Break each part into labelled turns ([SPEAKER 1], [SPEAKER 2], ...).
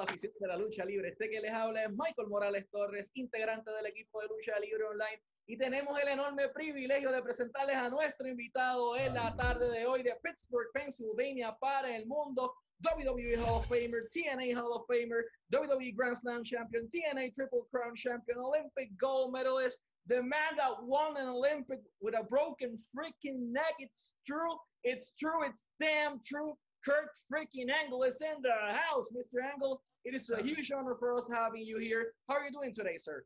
[SPEAKER 1] La afición de la lucha libre. Este que les habla es Michael Morales Torres, integrante del equipo de lucha libre online. Y tenemos el enorme privilegio de presentarles a nuestro invitado en la tarde de hoy de Pittsburgh, Pennsylvania, para el mundo. WWE Hall of Famer, TNA Hall of Famer, WWE Grand Slam champion, TNA Triple Crown champion, Olympic gold medalist. The man that won an Olympic with a broken freaking neck. It's true. It's true. It's damn true. Kurt freaking Angle is in the house, Mr. Angle. It is a huge honor for us having you here. How are you doing today, sir?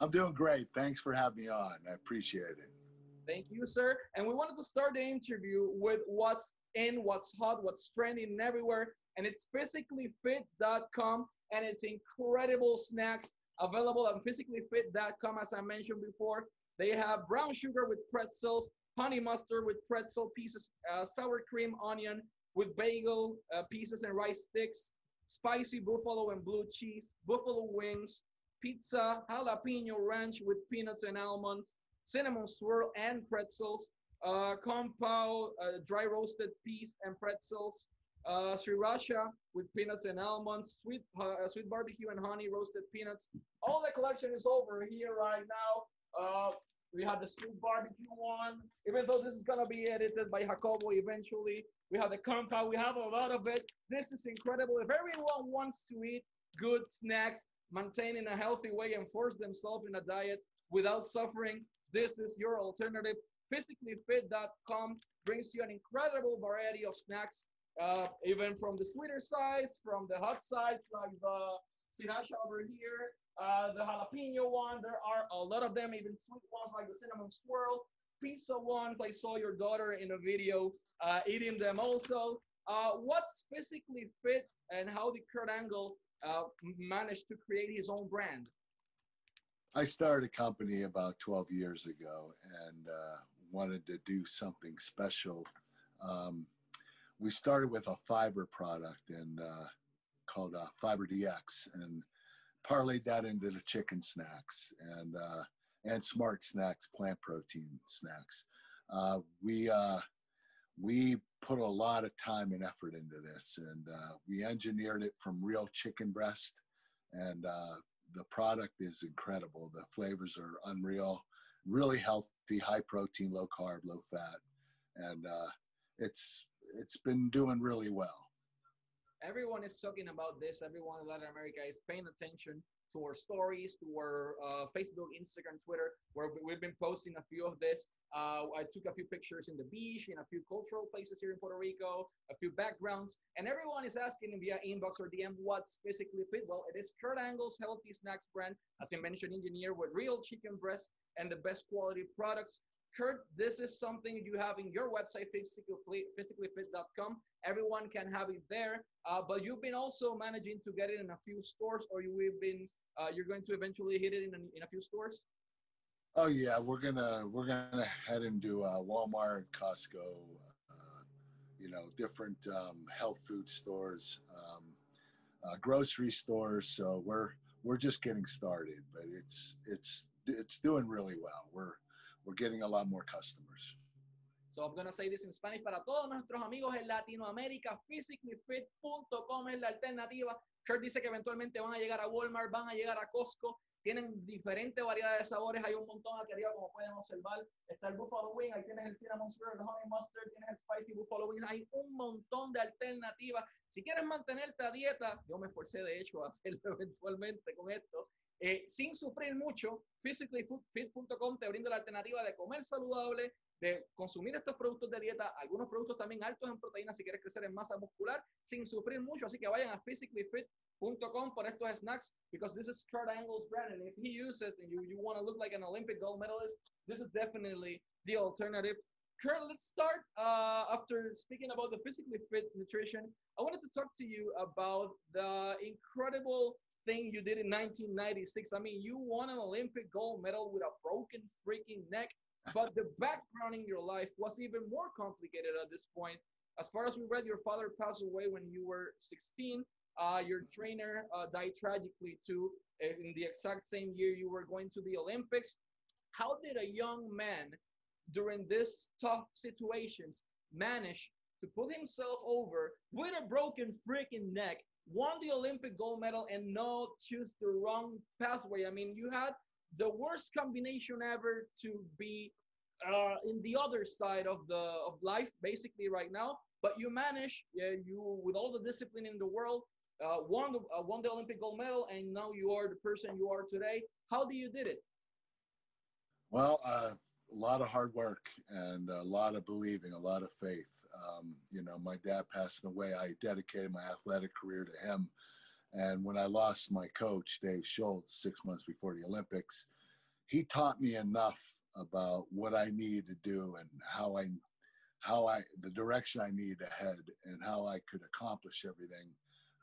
[SPEAKER 2] I'm doing great. Thanks for having me on. I appreciate it.
[SPEAKER 1] Thank you, sir. And we wanted to start the interview with what's in, what's hot, what's trending everywhere. And it's physicallyfit.com and it's incredible snacks available on physicallyfit.com, as I mentioned before. They have brown sugar with pretzels, honey mustard with pretzel pieces, uh, sour cream, onion, with bagel uh, pieces and rice sticks, spicy buffalo and blue cheese, buffalo wings, pizza, jalapeno ranch with peanuts and almonds, cinnamon swirl and pretzels, uh, compound uh, dry roasted peas and pretzels, uh, sriracha with peanuts and almonds, sweet uh, sweet barbecue and honey roasted peanuts. All the collection is over here right now. Uh, we have the sweet barbecue one, even though this is gonna be edited by Jacobo eventually. We have the compound, we have a lot of it. This is incredible. If everyone wants to eat good snacks, maintain in a healthy way and force themselves in a diet without suffering, this is your alternative. Physicallyfit.com brings you an incredible variety of snacks, uh, even from the sweeter sides, from the hot sides, like the sriracha over here, uh, the jalapeno one. There are a lot of them, even sweet ones like the cinnamon swirl, pizza ones. I saw your daughter in a video uh, eating them also. Uh, what's physically fit and how did Kurt Angle uh, manage to create his own brand?
[SPEAKER 2] I started a company about 12 years ago and uh, wanted to do something special. Um, we started with a fiber product and uh, called uh, Fiber DX and parlayed that into the chicken snacks and and smart snacks, plant protein snacks. Uh, we uh, we put a lot of time and effort into this, and uh, we engineered it from real chicken breast, and uh, the product is incredible. The flavors are unreal, really healthy, high protein, low carb, low fat, and uh, it's it's been doing really well.
[SPEAKER 1] Everyone is talking about this. Everyone in Latin America is paying attention to our stories, to our uh, Facebook, Instagram, Twitter, where we've been posting a few of this. Uh, I took a few pictures in the beach, in a few cultural places here in Puerto Rico, a few backgrounds, and everyone is asking via inbox or DM what's physically fit. Well, it is Kurt Angle's Healthy Snacks brand, as I mentioned, engineered with real chicken breast and the best quality products. Kurt, this is something you have in your website, physicallyfit.com. Everyone can have it there, uh, but you've been also managing to get it in a few stores, or you've been uh, you're going to eventually hit it in a, in a few stores?
[SPEAKER 2] Oh yeah, we're gonna we're gonna head into uh, Walmart, Costco, uh, you know, different um, health food stores, um, uh, grocery stores. So we're we're just getting started, but it's it's it's doing really well. We're we're getting a lot more customers.
[SPEAKER 1] So I'm gonna say this in Spanish para todos nuestros amigos en Latinoamérica. Physicallyfit.com es la alternativa Kurt dice que eventualmente van a llegar a Walmart, van a llegar a Costco, tienen diferentes variedades de sabores, hay un montón aquí arriba como pueden observar, está el Buffalo Wing, ahí tienes el Cinnamon Swirl, el Honey Mustard, tienes el Spicy Buffalo Wing, hay un montón de alternativas. Si quieres mantenerte a dieta, yo me esforcé de hecho a hacerlo eventualmente con esto, eh, sin sufrir mucho, physicallyfit.com te brinda la alternativa de comer saludable, de consumir estos productos de dieta, algunos productos también altos en proteínas si quieres crecer en masa muscular sin sufrir mucho. Así que vayan a physicallyfit.com por estos snacks because this is Kurt Angle's brand and if he uses and you, you want to look like an Olympic gold medalist, this is definitely the alternative. Kurt, let's start uh, after speaking about the physically fit nutrition. I wanted to talk to you about the incredible thing you did in 1996. I mean, you won an Olympic gold medal with a broken freaking neck but the background in your life was even more complicated at this point. As far as we read, your father passed away when you were 16. Uh, your trainer uh, died tragically too in the exact same year you were going to the Olympics. How did a young man during this tough situations manage to put himself over with a broken freaking neck, won the Olympic gold medal, and not choose the wrong pathway. I mean, you had the worst combination ever to be uh, in the other side of the of life, basically right now. But you manage yeah, you with all the discipline in the world, uh, won the uh, won the Olympic gold medal, and now you are the person you are today. How do you did it?
[SPEAKER 2] Well, uh, a lot of hard work and a lot of believing, a lot of faith. Um, you know, my dad passing away. I dedicated my athletic career to him. And when I lost my coach, Dave Schultz, six months before the Olympics, he taught me enough about what I needed to do and how I, how I, the direction I needed to head and how I could accomplish everything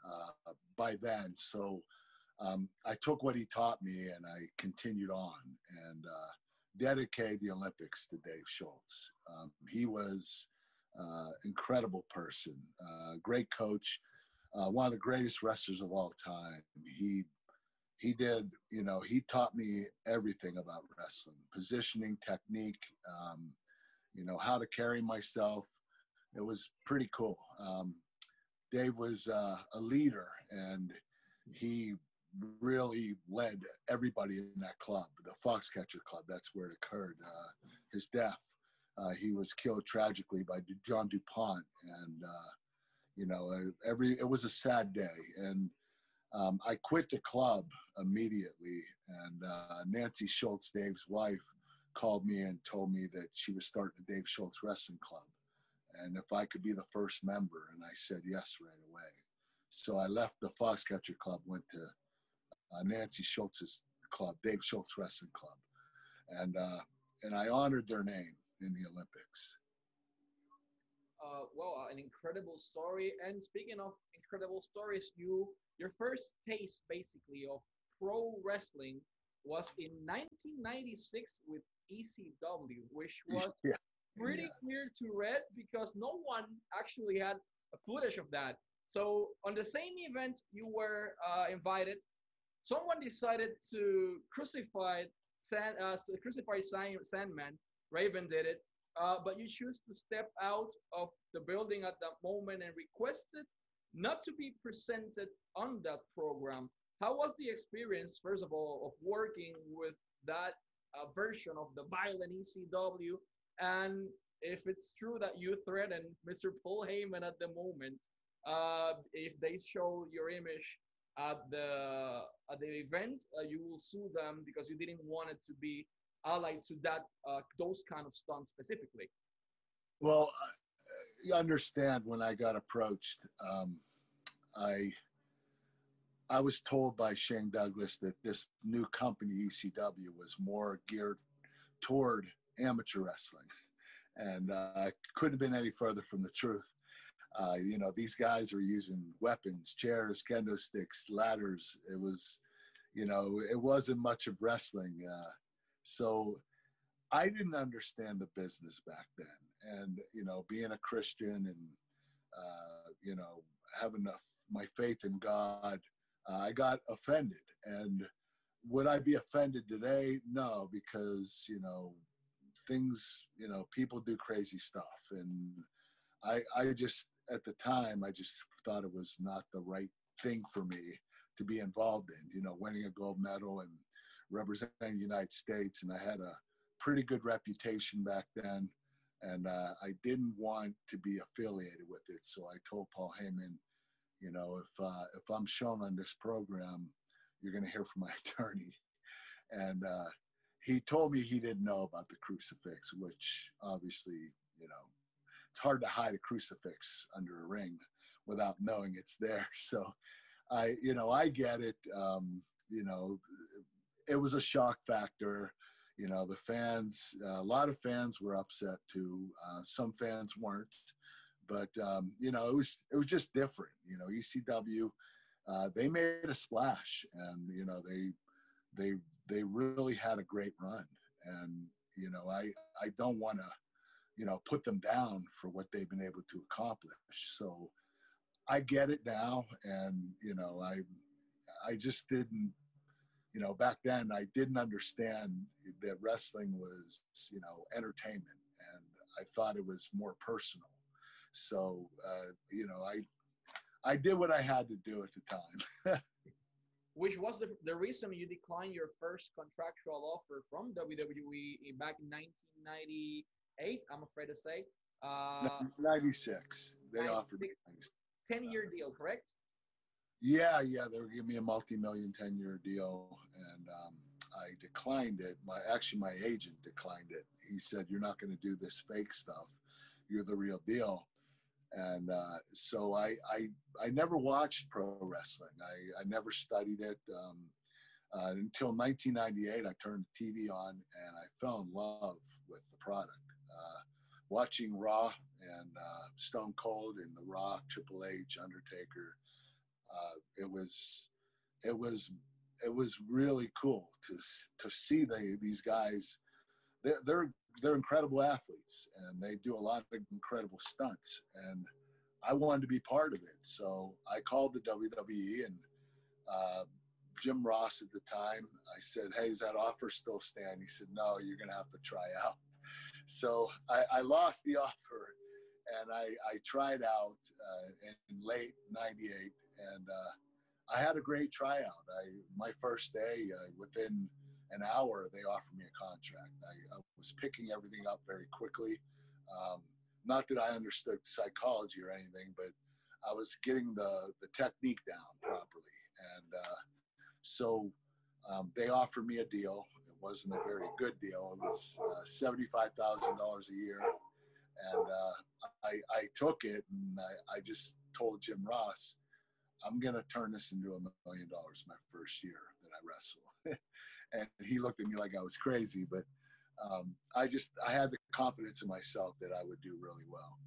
[SPEAKER 2] uh, by then. So um, I took what he taught me and I continued on and uh, dedicated the Olympics to Dave Schultz. Um, he was uh, incredible person, uh, great coach, uh, one of the greatest wrestlers of all time. He he did, you know, he taught me everything about wrestling, positioning, technique, um, you know, how to carry myself. It was pretty cool. Um, Dave was uh, a leader, and he really led everybody in that club, the Foxcatcher Club. That's where it occurred. Uh, his death uh, he was killed tragically by John DuPont, and uh, you know, uh, every it was a sad day. And um, I quit the club immediately. And uh, Nancy Schultz, Dave's wife, called me and told me that she was starting the Dave Schultz Wrestling Club, and if I could be the first member, and I said yes right away. So I left the Foxcatcher Club, went to uh, Nancy Schultz's club, Dave Schultz Wrestling Club, and uh, and I honored their name in the Olympics.
[SPEAKER 1] Uh, well, an incredible story. And speaking of incredible stories, you your first taste basically of pro wrestling was in 1996 with ECW, which was yeah. pretty yeah. weird to read because no one actually had a footage of that. So on the same event you were uh, invited, someone decided to crucify Sand, uh, crucify Sandman Raven did it. Uh, but you choose to step out of the building at that moment and requested not to be presented on that program. How was the experience, first of all, of working with that uh, version of the violent ECW? And if it's true that you threatened Mr. Paul Heyman at the moment, uh, if they show your image at the at the event, uh, you will sue them because you didn't want it to be allied to that uh, those kind of stunts specifically?
[SPEAKER 2] Well, you understand when I got approached, um, I I was told by Shane Douglas that this new company ECW was more geared toward amateur wrestling, and uh, I couldn't have been any further from the truth. Uh, you know, these guys are using weapons, chairs, kendo sticks, ladders. It was, you know, it wasn't much of wrestling. Uh, so I didn't understand the business back then. And, you know, being a Christian and, uh, you know, having a, my faith in God, uh, I got offended. And would I be offended today? No, because, you know, things, you know, people do crazy stuff. And I, I just, at the time, I just thought it was not the right thing for me to be involved in, you know, winning a gold medal and representing the United States, and I had a pretty good reputation back then. And uh, I didn't want to be affiliated with it, so I told Paul Heyman, you know, if uh, if I'm shown on this program, you're going to hear from my attorney. And uh, he told me he didn't know about the crucifix, which obviously, you know, it's hard to hide a crucifix under a ring without knowing it's there. So I, you know, I get it. Um, you know, it was a shock factor. You know, the fans, a lot of fans were upset too. Uh, some fans weren't, but um, you know, it was it was just different. You know, ECW, uh, they made a splash, and you know, they they they really had a great run. And you know, I I don't want to you know put them down for what they've been able to accomplish. So I get it now, and you know, I I just didn't you know, back then I didn't understand that wrestling was, you know, entertainment. And I thought it was more personal. So uh, you know, I I did what I had to do at the time.
[SPEAKER 1] Which was the, the reason you declined your first contractual offer from WWE back in 1998, I'm afraid to say.
[SPEAKER 2] Uh, 96. They 96, offered me
[SPEAKER 1] 10 year deal, correct?
[SPEAKER 2] Yeah, yeah. They were giving me a multi million 10 year deal. And um, I declined it. My Actually, my agent declined it. He said, You're not going to do this fake stuff. You're the real deal and uh, so I, I I never watched pro wrestling. I, I never studied it um, uh, until 1998. I turned the TV on and I fell in love with the product. Uh, watching Raw and uh, Stone Cold and The Rock, Triple H, Undertaker, uh, it was it was it was really cool to to see the, these guys. They're, they're they're incredible athletes and they do a lot of incredible stunts and I wanted to be part of it. So I called the WWE and uh, Jim Ross at the time. I said, "Hey, is that offer still stand?" He said, "No, you're going to have to try out." So I, I lost the offer, and I, I tried out uh, in late '98, and uh, I had a great tryout. I my first day, uh, within an hour, they offered me a contract. I, I was picking everything up very quickly. Um, not that I understood psychology or anything, but I was getting the the technique down properly, and uh, so um, they offered me a deal. It wasn't a very good deal. It was uh, seventy five thousand dollars a year, and uh, I, I took it, and I, I just told Jim Ross, I'm going to turn this into a million dollars my first year that I wrestle. and he looked at me like I was crazy, but um, I just I had the confidence in myself that I would do really well.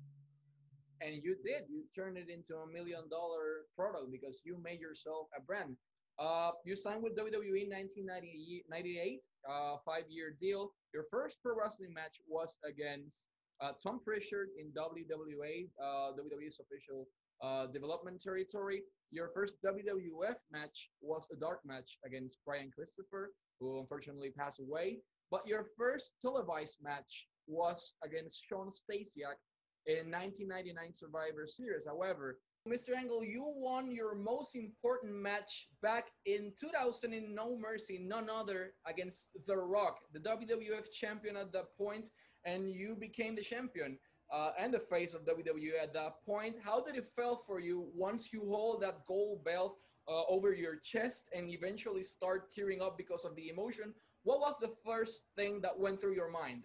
[SPEAKER 1] And you did. You turned it into a million dollar product because you made yourself a brand. Uh, you signed with WWE in 1998, uh, five-year deal. Your first pro wrestling match was against uh, Tom Prichard in WWA, uh, WWE's official uh, development territory. Your first WWF match was a dark match against Brian Christopher, who unfortunately passed away. But your first televised match was against Shawn Stasiak in 1999 Survivor Series. However, Mr. Angle, you won your most important match back in 2000 in No Mercy, none other against The Rock, the WWF champion at that point, and you became the champion uh, and the face of WWE at that point. How did it feel for you once you hold that gold belt uh, over your chest and eventually start tearing up because of the emotion what was the first thing that went through your mind?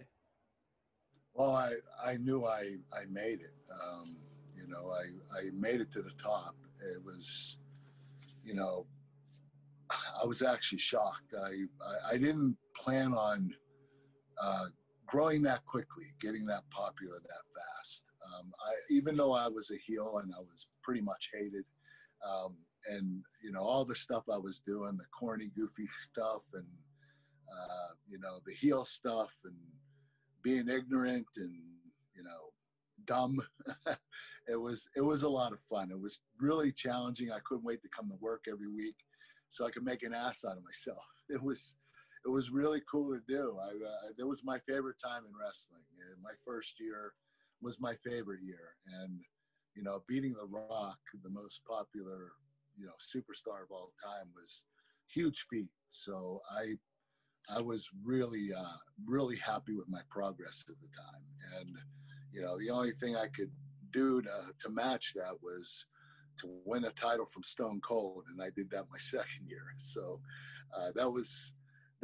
[SPEAKER 2] Well, I, I knew I, I made it. Um, you know, I, I made it to the top. It was, you know, I was actually shocked. I, I, I didn't plan on uh, growing that quickly, getting that popular that fast. Um, I, even though I was a heel and I was pretty much hated, um, and you know all the stuff I was doing, the corny, goofy stuff, and uh, you know, the heel stuff and being ignorant and, you know, dumb. it was, it was a lot of fun. It was really challenging. I couldn't wait to come to work every week so I could make an ass out of myself. It was, it was really cool to do. I, uh, it was my favorite time in wrestling. My first year was my favorite year. And, you know, beating The Rock, the most popular, you know, superstar of all time was huge feat. So I I was really, uh, really happy with my progress at the time. And, you know, the only thing I could do to, to match that was to win a title from Stone Cold. And I did that my second year. So uh, that was,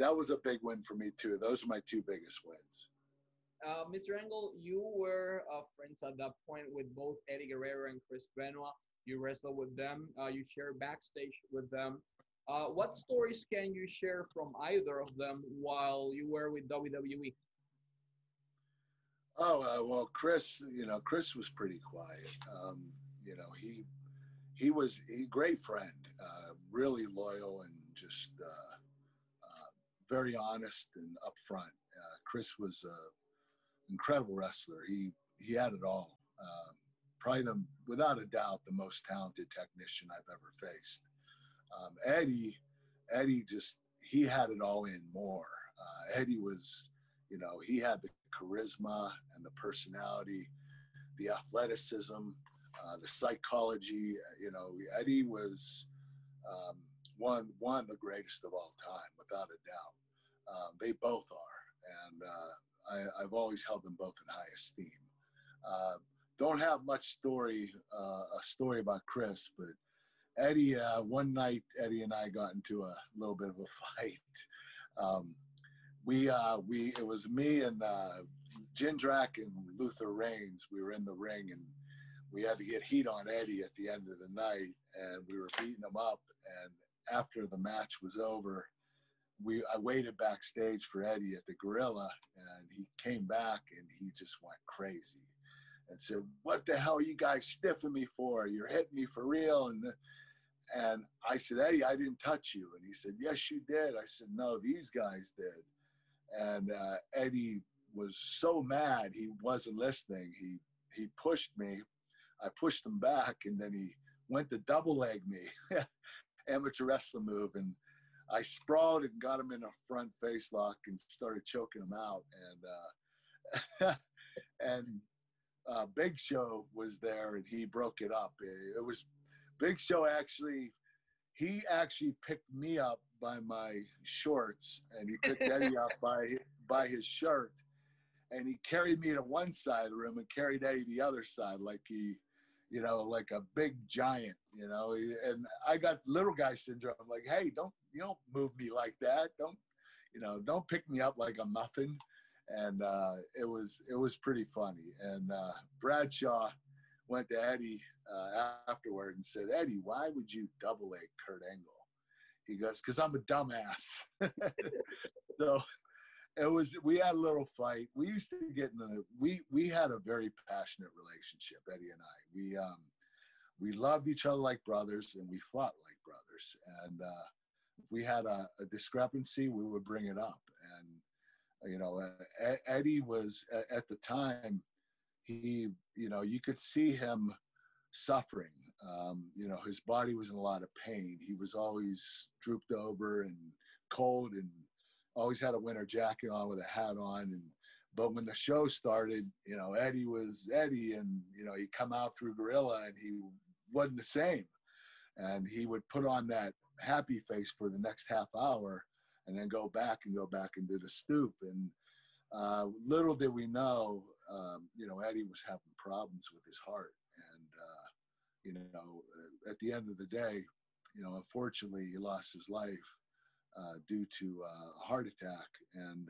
[SPEAKER 2] that was a big win for me too. Those are my two biggest wins.
[SPEAKER 1] Uh, Mr. Angle, you were uh, friends at that point with both Eddie Guerrero and Chris Benoit. You wrestled with them. Uh, you shared backstage with them. Uh, what stories can you share from either of them while you were with WWE?
[SPEAKER 2] Oh uh, well, Chris. You know, Chris was pretty quiet. Um, you know, he he was a great friend, uh, really loyal and just very honest and upfront. Uh, Chris was an incredible wrestler. He he had it all. Um, probably the, without a doubt, the most talented technician I've ever faced. Um, Eddie, Eddie just he had it all in more. Uh, Eddie was, you know, he had the charisma and the personality, the athleticism, uh, the psychology. You know, Eddie was um, one one the greatest of all time, without a doubt. Uh, they both are, and uh, I, have always held them both in high esteem. Uh, don't have much story, uh, a story about Chris, but Eddie, uh, one night, Eddie and I got into a little bit of a fight. Um, we, uh, we, it was me and Jindrak and Luther Reigns. We were in the ring and we had to get heat on Eddie at the end of the night, and we were beating him up. And after the match was over, we I waited backstage for Eddie at the Gorilla, and he came back and he just went crazy and said, "What the hell are you guys stiffing me for? You're hitting me for real." And the, and I said, "Eddie, I didn't touch you." And he said, "Yes, you did." I said, "No, these guys did." And uh, Eddie was so mad he wasn't listening. He he pushed me. I pushed him back, and then he went to double leg me, amateur wrestling move, and I sprawled and got him in a front face lock and started choking him out. And uh, and uh, Big Show was there and he broke it up. It was Big Show actually. He actually picked me up by my shorts and he picked Eddie up by by his shirt and he carried me to one side of the room and carried Eddie the other side like he you know, like a big giant, you know. And I got little guy syndrome. I'm like, hey, don't you don't move me like that. Don't you know? Don't pick me up like a muffin. And uh, it was it was pretty funny. And uh, Bradshaw went to Eddie uh, afterward and said, Eddie, why would you double leg Kurt Angle? He goes, because I'm a dumbass. so it was we had a little fight. We used to get in the we we had a very passionate relationship, Eddie and I. We um we loved each other like brothers and we fought like brothers. And uh, if we had a, a discrepancy, we would bring it up. And you know, uh, Eddie was at the time he you know you could see him suffering. Um, you know, his body was in a lot of pain. He was always drooped over and cold and always had a winter jacket on with a hat on and but when the show started you know eddie was eddie and you know he'd come out through gorilla and he wasn't the same. And he would put on that happy face for the next half hour and then go back and go back and do the stoop. And uh, little did we know um, you know eddie was having problems with his heart. And uh, you know at the end of the day you know unfortunately he lost his life uh, due to uh, a heart attack. And,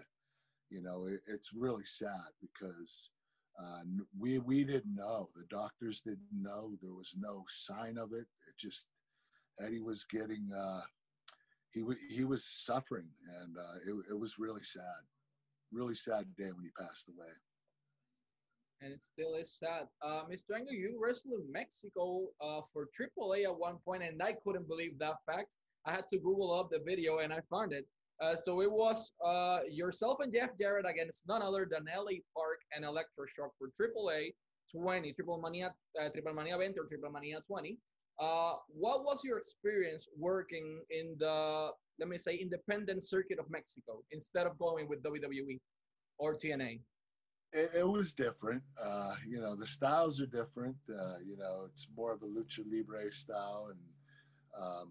[SPEAKER 2] you know, it, it's really sad because uh, we, we didn't know. The doctors didn't know. There was no sign of it. It just, Eddie was getting, uh, he, w- he was suffering. And uh, it, it was really sad. Really sad day when he passed away
[SPEAKER 1] and it still is sad. Uh, Mr. Angle, you wrestled in Mexico uh, for AAA at one point, and I couldn't believe that fact. I had to Google up the video and I found it. Uh, so it was uh, yourself and Jeff Jarrett against none other than LA Park and Electroshock for AAA 20, Triple Mania, uh, Triple Mania 20 or Triple Mania 20. Uh, what was your experience working in the, let me say, independent circuit of Mexico instead of going with WWE or TNA?
[SPEAKER 2] It, it was different. Uh, you know, the styles are different. You know, it's more of a lucha libre style and, um,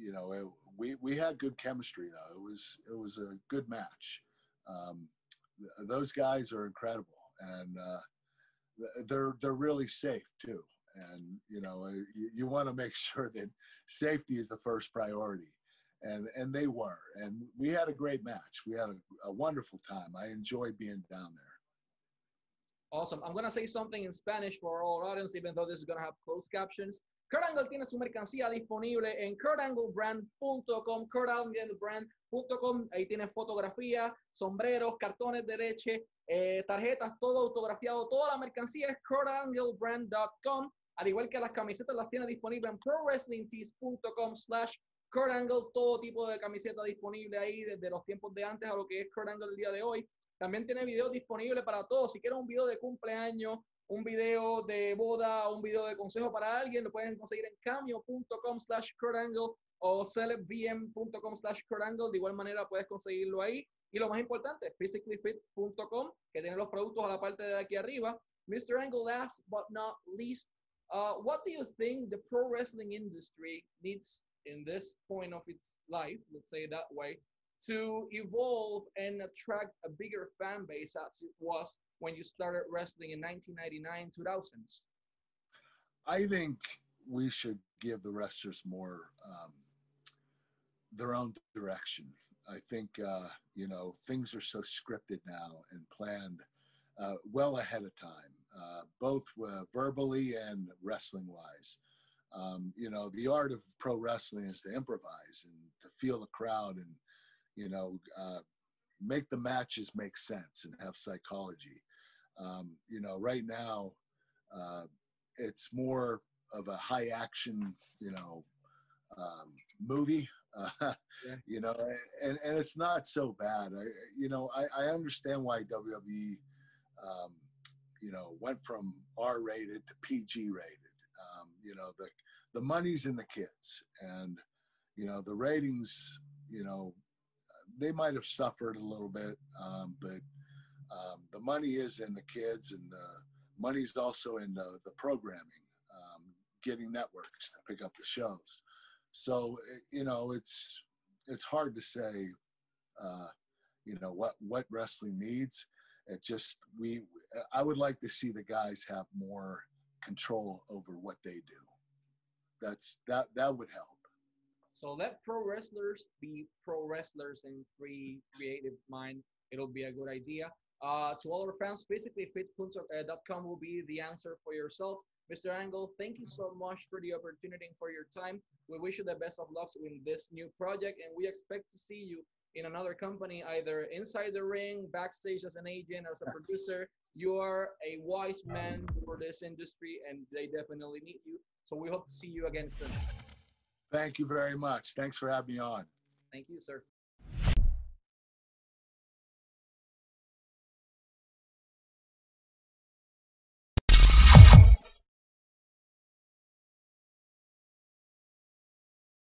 [SPEAKER 2] you know, it, we we had good chemistry though. It was it was a good match. Um, th- those guys are incredible, and uh, they're they're really safe too. And you know, uh, you, you want to make sure that safety is the first priority, and and they were. And we had a great match. We had a, a wonderful time. I enjoyed being down there.
[SPEAKER 1] Awesome. I'm gonna say something in Spanish for our audience, even though this is gonna have closed captions. Kurt Angle tiene su mercancía disponible en kurtanglebrand.com, kurtanglebrand.com, ahí tiene fotografía, sombreros, cartones de leche, eh, tarjetas, todo autografiado, toda la mercancía es kurtanglebrand.com, al igual que las camisetas las tiene disponible en prowrestlingtees.com slash Kurt Angle, todo tipo de camiseta disponible ahí desde los tiempos de antes a lo que es Kurt Angle el día de hoy. También tiene videos disponibles para todos. Si quieres un video de cumpleaños, un video de boda, un video de consejo para alguien, lo pueden conseguir en cameo.com slash o celebvm.com slash De igual manera puedes conseguirlo ahí. Y lo más importante, physicallyfit.com, que tiene los productos a la parte de aquí arriba. Mr. Angle, last but not least, uh, what do you think the pro wrestling industry needs in this point of its life, let's say that way, to evolve and attract a bigger fan base as it was when you started wrestling in 1999 2000s?
[SPEAKER 2] I think we should give the wrestlers more um, their own direction. I think uh, you know things are so scripted now and planned uh, well ahead of time, uh, both uh, verbally and wrestling wise. Um, you know, the art of pro wrestling is to improvise and to feel the crowd and you know uh, make the matches make sense and have psychology. Um, you know, right now uh, it's more of a high action, you know, um, movie. Uh, yeah. You know, and and it's not so bad. I you know I, I understand why WWE, um, you know, went from R rated to PG rated. Um, you know the the money's in the kids, and you know the ratings. You know, they might have suffered a little bit, um, but um, the money is in the kids, and the money's also in the, the programming getting networks to pick up the shows. So you know, it's it's hard to say, uh, you know, what what wrestling needs. It just we I would like to see the guys have more control over what they do. That's that that would help.
[SPEAKER 1] So let pro wrestlers be pro wrestlers in free creative mind. It'll be a good idea. Uh, to all our fans, physicallyfit.com will be the answer for yourself. Mr. Angle, thank you so much for the opportunity and for your time. We wish you the best of luck in this new project, and we expect to see you in another company, either inside the ring, backstage as an agent, as a producer. You are a wise man for this industry, and they definitely need you. So we hope to see you again soon.
[SPEAKER 2] Thank you very much. Thanks for having me on.
[SPEAKER 1] Thank you, sir.